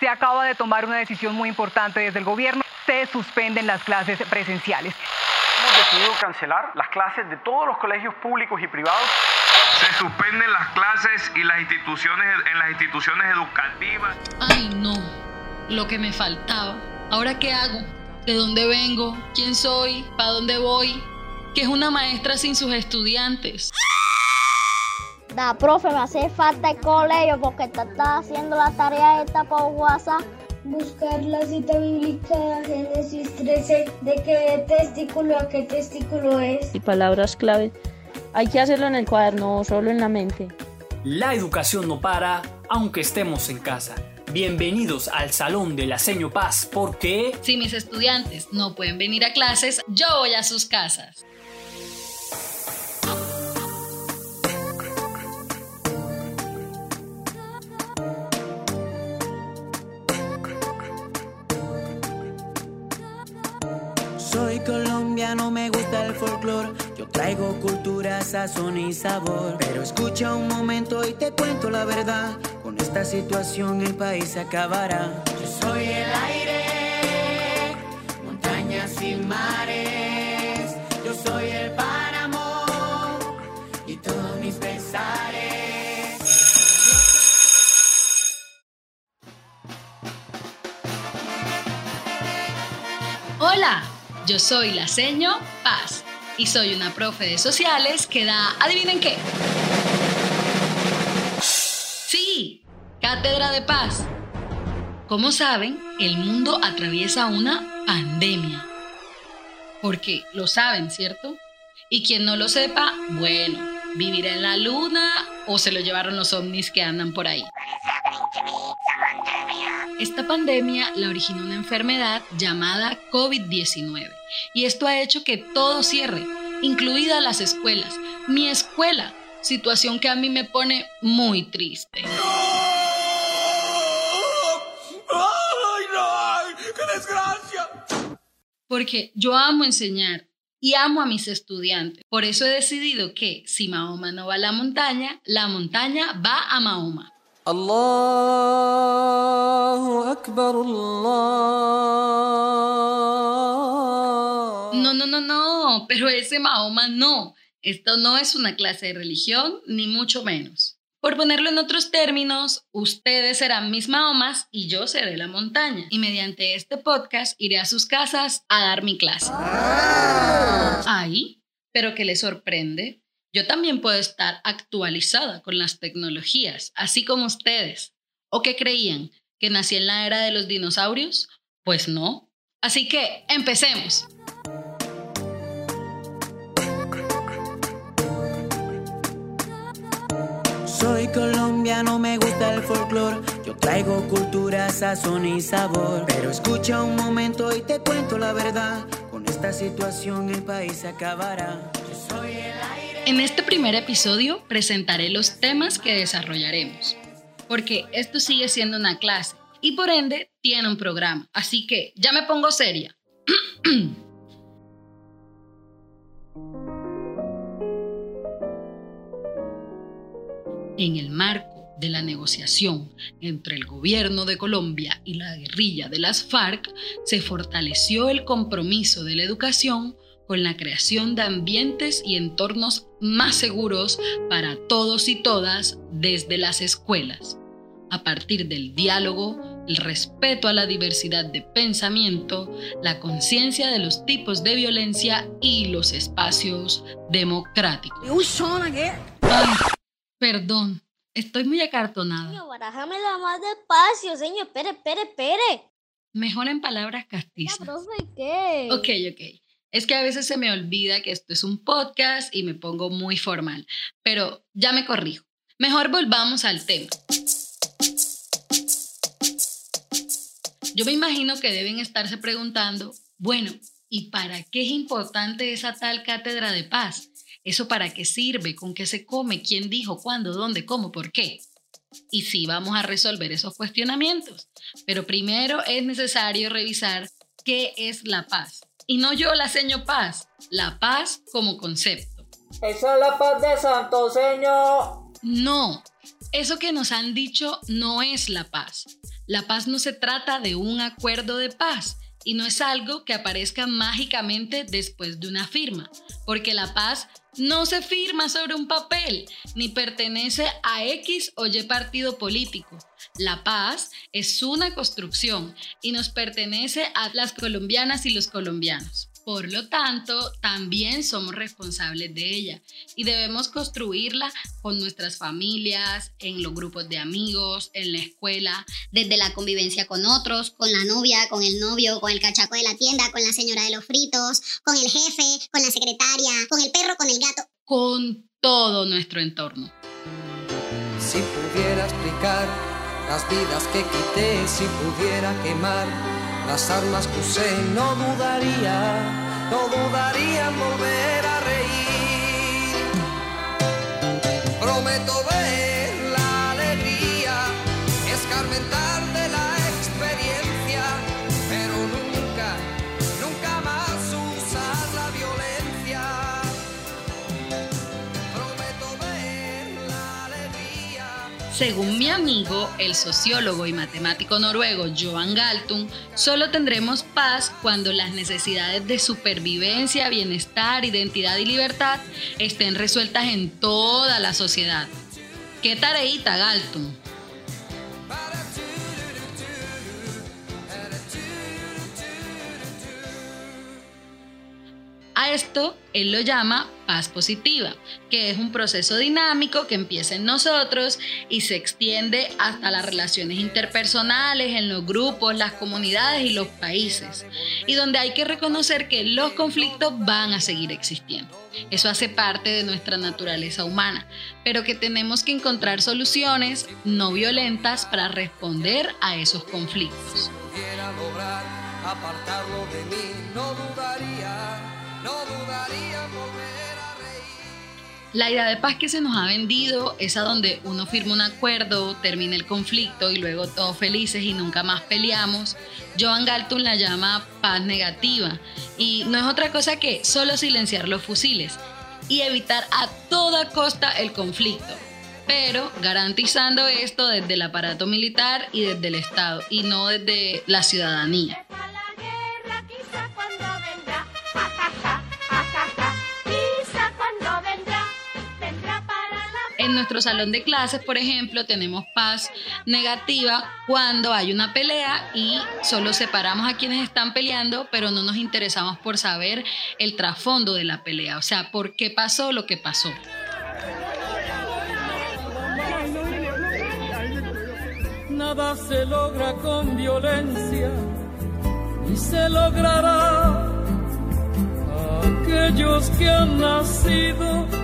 Se acaba de tomar una decisión muy importante desde el gobierno. Se suspenden las clases presenciales. Hemos decidido cancelar las clases de todos los colegios públicos y privados. Se suspenden las clases y las instituciones en las instituciones educativas. Ay, no. Lo que me faltaba. ¿Ahora qué hago? ¿De dónde vengo? ¿Quién soy? ¿Para dónde voy? ¿Qué es una maestra sin sus estudiantes? Da, profe, me hace falta el colegio porque te está haciendo la tarea esta por WhatsApp. Buscar la cita bíblica Génesis 13 de qué testículo a qué testículo es. Y palabras clave. Hay que hacerlo en el cuaderno o solo en la mente. La educación no para, aunque estemos en casa. Bienvenidos al Salón de la Seño Paz, porque... Si mis estudiantes no pueden venir a clases, yo voy a sus casas. Traigo cultura, sazón y sabor. Pero escucha un momento y te cuento la verdad. Con esta situación el país se acabará. Yo soy el aire, montañas y mares. Yo soy el páramo y todos mis pesares. Hola, yo soy la seño Paz y soy una profe de sociales que da, adivinen qué. Sí, Cátedra de Paz. Como saben, el mundo atraviesa una pandemia. Porque lo saben, ¿cierto? Y quien no lo sepa, bueno, vivirá en la luna o se lo llevaron los ovnis que andan por ahí. Esta pandemia la originó una enfermedad llamada COVID-19 y esto ha hecho que todo cierre, incluidas las escuelas. Mi escuela, situación que a mí me pone muy triste. ¡Ay, no! ¡Qué desgracia! Porque yo amo enseñar y amo a mis estudiantes. Por eso he decidido que si Mahoma no va a la montaña, la montaña va a Mahoma. Allahu Akbar, Allah. No, no, no, no, pero ese Mahoma no. Esto no es una clase de religión, ni mucho menos. Por ponerlo en otros términos, ustedes serán mis Mahomas y yo seré la montaña. Y mediante este podcast iré a sus casas a dar mi clase. Ay, pero que les sorprende. Yo también puedo estar actualizada con las tecnologías, así como ustedes. ¿O qué creían? ¿Que nací en la era de los dinosaurios? Pues no. Así que empecemos. Soy colombiano, me gusta el folclore. Yo traigo cultura, sazón y sabor. Pero escucha un momento y te cuento la verdad. Con esta situación el país se acabará. Yo soy el aire. En este primer episodio presentaré los temas que desarrollaremos, porque esto sigue siendo una clase y por ende tiene un programa. Así que ya me pongo seria. en el marco de la negociación entre el gobierno de Colombia y la guerrilla de las FARC, se fortaleció el compromiso de la educación con la creación de ambientes y entornos más seguros para todos y todas desde las escuelas, a partir del diálogo, el respeto a la diversidad de pensamiento, la conciencia de los tipos de violencia y los espacios democráticos. Ay, perdón, estoy muy acartonada. Señor, barájamela más despacio, señor. Espere, espere, espere. Mejor en palabras Ya, castizas. profe, ¿qué? Ok, ok. Es que a veces se me olvida que esto es un podcast y me pongo muy formal, pero ya me corrijo. Mejor volvamos al tema. Yo me imagino que deben estarse preguntando, bueno, ¿y para qué es importante esa tal cátedra de paz? ¿Eso para qué sirve? ¿Con qué se come? ¿Quién dijo? ¿Cuándo? ¿Dónde? ¿Cómo? ¿Por qué? Y sí, vamos a resolver esos cuestionamientos. Pero primero es necesario revisar qué es la paz. Y no yo la seño paz, la paz como concepto. Esa es la paz de Santo Señor. No, eso que nos han dicho no es la paz. La paz no se trata de un acuerdo de paz y no es algo que aparezca mágicamente después de una firma, porque la paz no se firma sobre un papel ni pertenece a X o Y partido político. La paz es una construcción y nos pertenece a las colombianas y los colombianos. Por lo tanto, también somos responsables de ella y debemos construirla con nuestras familias, en los grupos de amigos, en la escuela. Desde la convivencia con otros, con la novia, con el novio, con el cachaco de la tienda, con la señora de los fritos, con el jefe, con la secretaria, con el perro, con el gato. Con todo nuestro entorno. Si pudiera explicar las vidas que quité, si pudiera quemar las armas que usé, no dudaría, no dudaría en volver a reír. Prometo ver Según mi amigo, el sociólogo y matemático noruego Johan Galtung, solo tendremos paz cuando las necesidades de supervivencia, bienestar, identidad y libertad estén resueltas en toda la sociedad. ¿Qué tareita, Galtung? A esto él lo llama paz positiva, que es un proceso dinámico que empieza en nosotros y se extiende hasta las relaciones interpersonales, en los grupos, las comunidades y los países, y donde hay que reconocer que los conflictos van a seguir existiendo. Eso hace parte de nuestra naturaleza humana, pero que tenemos que encontrar soluciones no violentas para responder a esos conflictos. La idea de paz que se nos ha vendido es a donde uno firma un acuerdo, termina el conflicto y luego todos felices y nunca más peleamos. Joan Galtung la llama paz negativa y no es otra cosa que solo silenciar los fusiles y evitar a toda costa el conflicto, pero garantizando esto desde el aparato militar y desde el Estado y no desde la ciudadanía. En nuestro salón de clases, por ejemplo, tenemos paz negativa cuando hay una pelea y solo separamos a quienes están peleando, pero no nos interesamos por saber el trasfondo de la pelea, o sea, por qué pasó lo que pasó. Nada se logra con violencia, ni se logrará aquellos que han nacido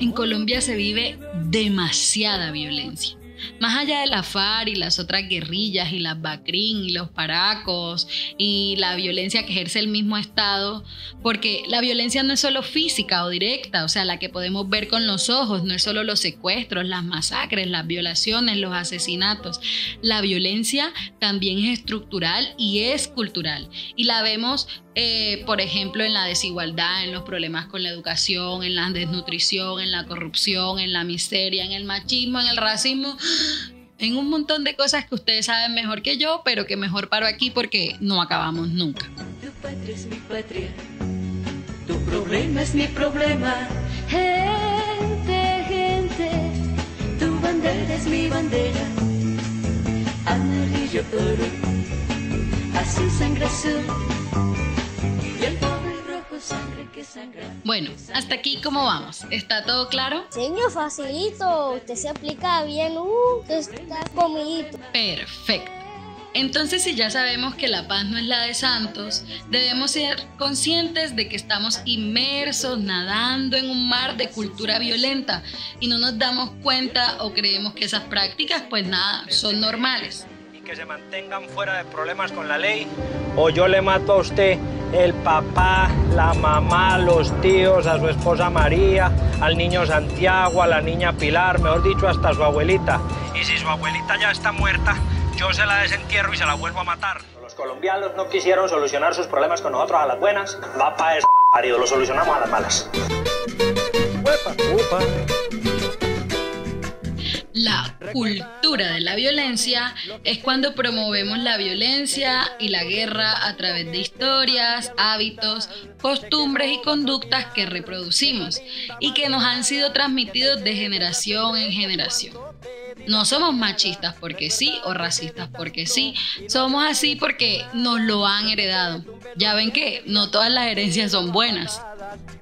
en Colombia se vive demasiada violencia. Más allá de la FARC y las otras guerrillas y las BACRIN y los paracos y la violencia que ejerce el mismo Estado, porque la violencia no es solo física o directa, o sea, la que podemos ver con los ojos, no es solo los secuestros, las masacres, las violaciones, los asesinatos. La violencia también es estructural y es cultural. Y la vemos eh, por ejemplo, en la desigualdad, en los problemas con la educación, en la desnutrición, en la corrupción, en la miseria, en el machismo, en el racismo, en un montón de cosas que ustedes saben mejor que yo, pero que mejor paro aquí porque no acabamos nunca. Tu patria es mi patria, tu problema es mi problema. Gente, gente, tu bandera es mi bandera. Amarillo oro, azul sangre azul. Bueno, hasta aquí cómo vamos. ¿Está todo claro? Señor, facilito. Usted se aplica bien. Uh, está comidito. Perfecto. Entonces, si ya sabemos que la paz no es la de santos, debemos ser conscientes de que estamos inmersos, nadando en un mar de cultura violenta y no nos damos cuenta o creemos que esas prácticas, pues nada, son normales. Y que se mantengan fuera de problemas con la ley o yo le mato a usted el papá, la mamá, los tíos, a su esposa María, al niño Santiago, a la niña Pilar, mejor dicho, hasta su abuelita. Y si su abuelita ya está muerta, yo se la desentierro y se la vuelvo a matar. Los colombianos no quisieron solucionar sus problemas con nosotros a las buenas. Va para eso, parido, lo solucionamos a las malas. La cultura de la violencia es cuando promovemos la violencia y la guerra a través de historias, hábitos, costumbres y conductas que reproducimos y que nos han sido transmitidos de generación en generación. No somos machistas porque sí o racistas porque sí, somos así porque nos lo han heredado. Ya ven que no todas las herencias son buenas.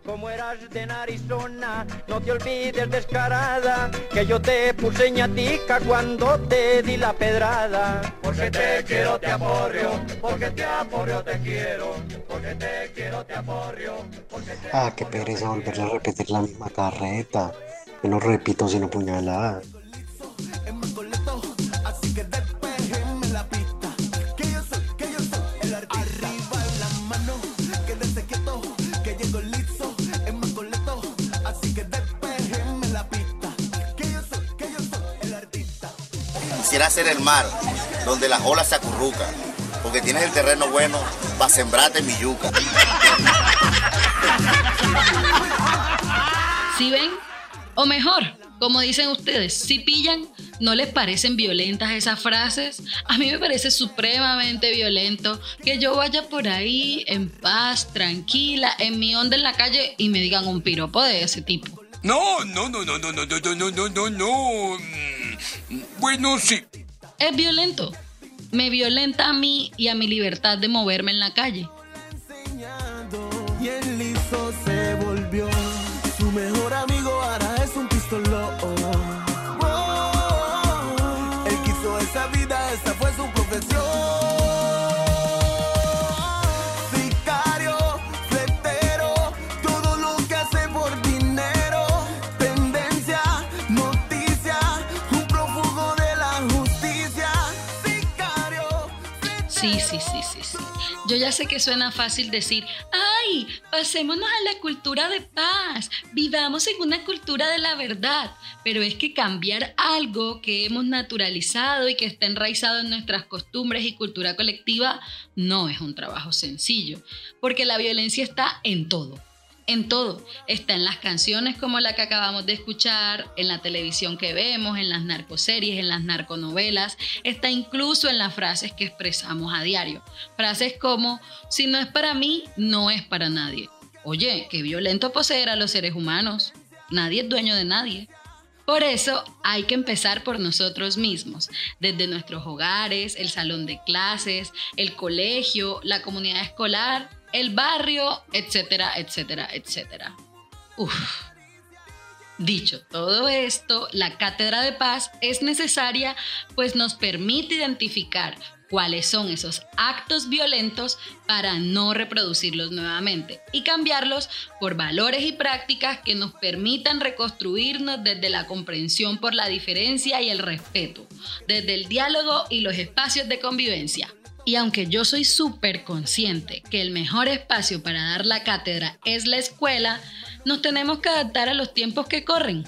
Como eras de narizona, no te olvides descarada, que yo te puse ñatica cuando te di la pedrada. Porque te quiero, te aporrio, porque te aporrio, te quiero, porque te quiero, te aporrio. Ah, qué pereza volverle a repetir la misma carreta. Yo no repito sino puñaladas. Quisiera ser el mar, donde las olas se acurrucan, porque tienes el terreno bueno para sembrarte mi yuca. ¿Sí ven? O mejor, como dicen ustedes, si pillan, ¿no les parecen violentas esas frases? A mí me parece supremamente violento que yo vaya por ahí en paz, tranquila, en mi onda en la calle y me digan un piropo de ese tipo. No, no, no, no, no, no, no, no, no, no, no, no. Mm, Bueno, sí. Es violento. Me violenta a mí y a mi libertad de moverme en la calle. Yo ya sé que suena fácil decir, ay, pasémonos a la cultura de paz, vivamos en una cultura de la verdad, pero es que cambiar algo que hemos naturalizado y que está enraizado en nuestras costumbres y cultura colectiva no es un trabajo sencillo, porque la violencia está en todo. En todo. Está en las canciones como la que acabamos de escuchar, en la televisión que vemos, en las narcoseries, en las narconovelas. Está incluso en las frases que expresamos a diario. Frases como, si no es para mí, no es para nadie. Oye, qué violento poseer a los seres humanos. Nadie es dueño de nadie. Por eso hay que empezar por nosotros mismos, desde nuestros hogares, el salón de clases, el colegio, la comunidad escolar, el barrio, etcétera, etcétera, etcétera. Dicho todo esto, la cátedra de paz es necesaria pues nos permite identificar cuáles son esos actos violentos para no reproducirlos nuevamente y cambiarlos por valores y prácticas que nos permitan reconstruirnos desde la comprensión por la diferencia y el respeto, desde el diálogo y los espacios de convivencia. Y aunque yo soy súper consciente que el mejor espacio para dar la cátedra es la escuela, nos tenemos que adaptar a los tiempos que corren.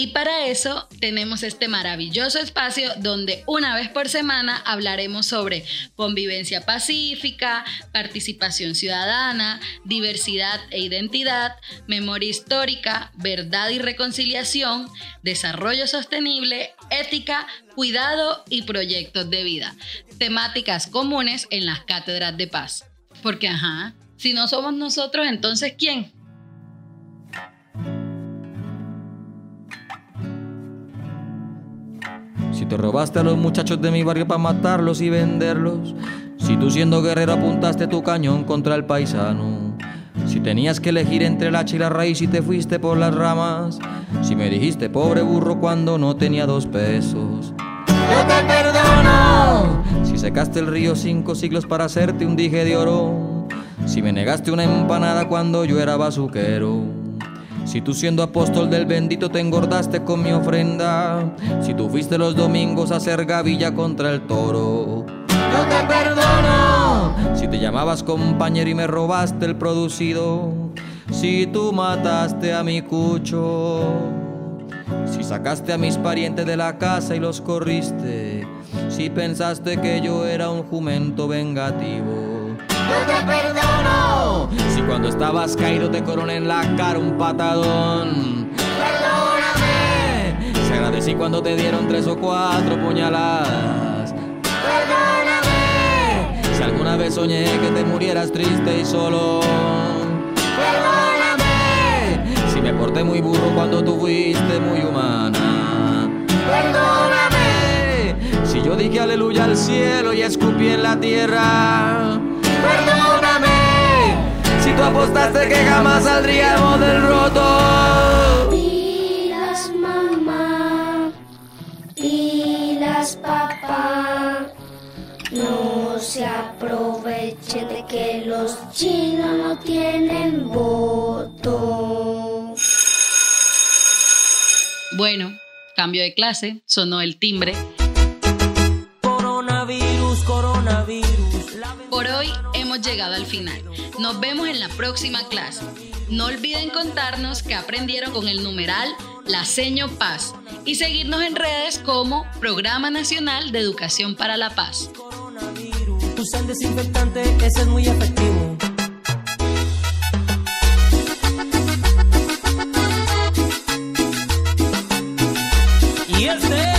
Y para eso tenemos este maravilloso espacio donde una vez por semana hablaremos sobre convivencia pacífica, participación ciudadana, diversidad e identidad, memoria histórica, verdad y reconciliación, desarrollo sostenible, ética, cuidado y proyectos de vida. Temáticas comunes en las cátedras de paz. Porque, ajá, si no somos nosotros, entonces ¿quién? Te robaste a los muchachos de mi barrio para matarlos y venderlos. Si tú siendo guerrero apuntaste tu cañón contra el paisano. Si tenías que elegir entre el hacha y la raíz y te fuiste por las ramas. Si me dijiste pobre burro cuando no tenía dos pesos. Yo te perdono. Si secaste el río cinco siglos para hacerte un dije de oro. Si me negaste una empanada cuando yo era bazuquero. Si tú siendo apóstol del bendito te engordaste con mi ofrenda. Si tú fuiste los domingos a hacer gavilla contra el toro. Yo te perdono. Si te llamabas compañero y me robaste el producido. Si tú mataste a mi cucho. Si sacaste a mis parientes de la casa y los corriste. Si pensaste que yo era un jumento vengativo. Yo te perdono. Si cuando estabas caído te coroné en la cara un patadón. Perdóname. Si agradecí cuando te dieron tres o cuatro puñaladas. Perdóname. Si alguna vez soñé que te murieras triste y solo. Perdóname. Si me porté muy burro cuando tú fuiste muy humana. Perdóname. Si yo dije aleluya al cielo y escupí en la tierra. Perdóname. Si tú apostaste que jamás saldríamos del roto. Pilas mamá, pilas papá, no se aproveche de que los chinos no tienen voto. Bueno, cambio de clase, sonó el timbre. Coronavirus, coronavirus. Por hoy hemos llegado al final. Nos vemos en la próxima clase. No olviden contarnos qué aprendieron con el numeral La Seño Paz y seguirnos en redes como Programa Nacional de Educación para la Paz. Usan desinfectante, ese es muy efectivo. Y este